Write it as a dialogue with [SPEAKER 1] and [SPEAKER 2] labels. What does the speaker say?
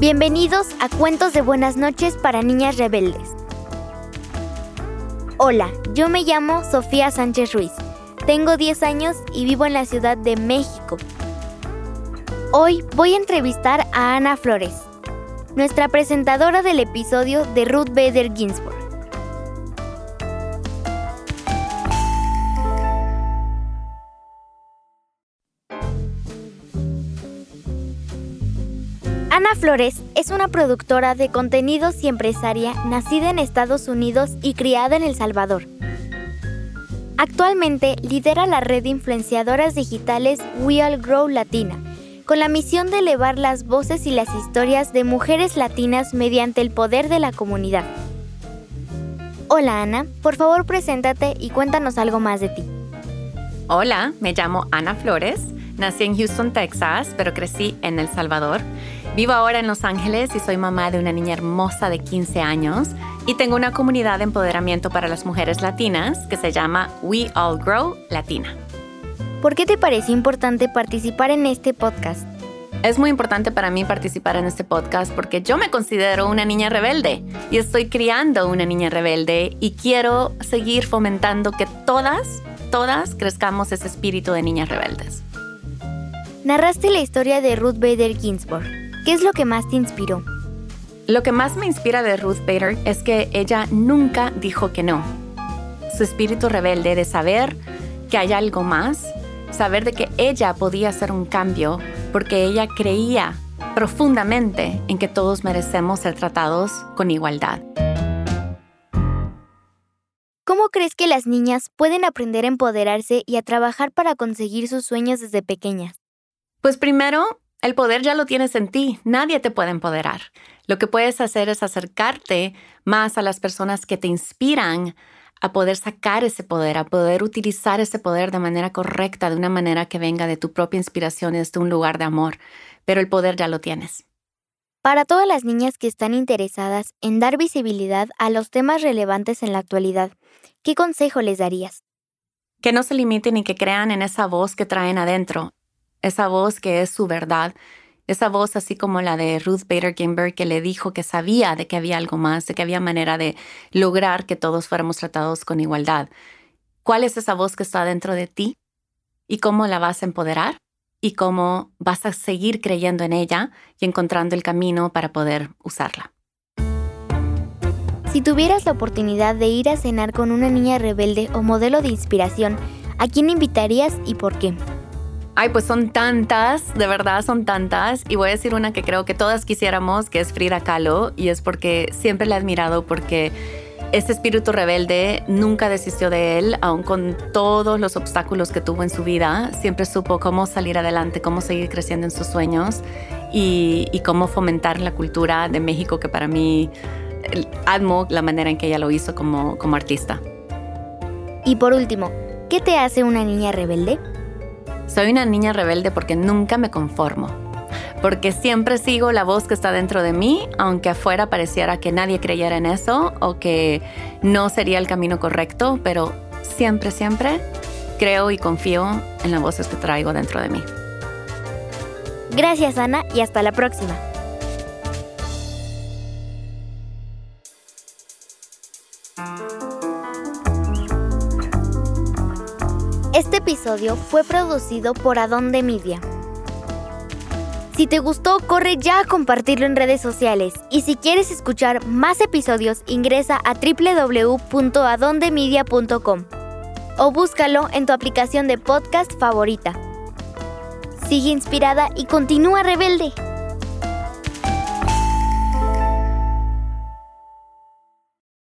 [SPEAKER 1] Bienvenidos a Cuentos de Buenas noches para Niñas Rebeldes. Hola, yo me llamo Sofía Sánchez Ruiz. Tengo 10 años y vivo en la Ciudad de México. Hoy voy a entrevistar a Ana Flores, nuestra presentadora del episodio de Ruth Bader Ginsburg. Ana Flores es una productora de contenidos y empresaria nacida en Estados Unidos y criada en El Salvador. Actualmente lidera la red de influenciadoras digitales We All Grow Latina, con la misión de elevar las voces y las historias de mujeres latinas mediante el poder de la comunidad. Hola Ana, por favor preséntate y cuéntanos algo más de ti.
[SPEAKER 2] Hola, me llamo Ana Flores, nací en Houston, Texas, pero crecí en El Salvador. Vivo ahora en Los Ángeles y soy mamá de una niña hermosa de 15 años y tengo una comunidad de empoderamiento para las mujeres latinas que se llama We All Grow Latina.
[SPEAKER 1] ¿Por qué te parece importante participar en este podcast?
[SPEAKER 2] Es muy importante para mí participar en este podcast porque yo me considero una niña rebelde y estoy criando una niña rebelde y quiero seguir fomentando que todas, todas crezcamos ese espíritu de niñas rebeldes.
[SPEAKER 1] Narraste la historia de Ruth Bader Ginsburg ¿Qué es lo que más te inspiró?
[SPEAKER 2] Lo que más me inspira de Ruth Bader es que ella nunca dijo que no. Su espíritu rebelde de saber que hay algo más, saber de que ella podía hacer un cambio porque ella creía profundamente en que todos merecemos ser tratados con igualdad.
[SPEAKER 1] ¿Cómo crees que las niñas pueden aprender a empoderarse y a trabajar para conseguir sus sueños desde pequeñas?
[SPEAKER 2] Pues primero, el poder ya lo tienes en ti, nadie te puede empoderar. Lo que puedes hacer es acercarte más a las personas que te inspiran a poder sacar ese poder, a poder utilizar ese poder de manera correcta, de una manera que venga de tu propia inspiración y desde un lugar de amor. Pero el poder ya lo tienes.
[SPEAKER 1] Para todas las niñas que están interesadas en dar visibilidad a los temas relevantes en la actualidad, ¿qué consejo les darías?
[SPEAKER 2] Que no se limiten y que crean en esa voz que traen adentro, esa voz que es su verdad, esa voz así como la de Ruth Bader Ginsburg que le dijo que sabía de que había algo más, de que había manera de lograr que todos fuéramos tratados con igualdad. ¿Cuál es esa voz que está dentro de ti? ¿Y cómo la vas a empoderar? ¿Y cómo vas a seguir creyendo en ella y encontrando el camino para poder usarla?
[SPEAKER 1] Si tuvieras la oportunidad de ir a cenar con una niña rebelde o modelo de inspiración, ¿a quién invitarías y por qué?
[SPEAKER 2] Ay, pues son tantas, de verdad son tantas. Y voy a decir una que creo que todas quisiéramos, que es Frida Kahlo. Y es porque siempre la he admirado porque ese espíritu rebelde nunca desistió de él, aun con todos los obstáculos que tuvo en su vida. Siempre supo cómo salir adelante, cómo seguir creciendo en sus sueños y, cómo fomentar la cultura de México, que para mí admo la manera en que ella lo hizo como, como artista.
[SPEAKER 1] Y por último, ¿qué te hace una niña rebelde?
[SPEAKER 2] Soy una niña rebelde porque nunca me conformo, porque siempre sigo la voz que está dentro de mí, aunque afuera pareciera que nadie creyera en eso o que no sería el camino correcto, pero siempre, siempre creo y confío en las voces que traigo dentro de mí.
[SPEAKER 1] Gracias Ana y hasta la próxima. Este episodio fue producido por Adonde Media. Si te gustó, corre ya a compartirlo en redes sociales. Y si quieres escuchar más episodios, ingresa a www.adondemedia.com o búscalo en tu aplicación de podcast favorita. Sigue inspirada y continúa rebelde.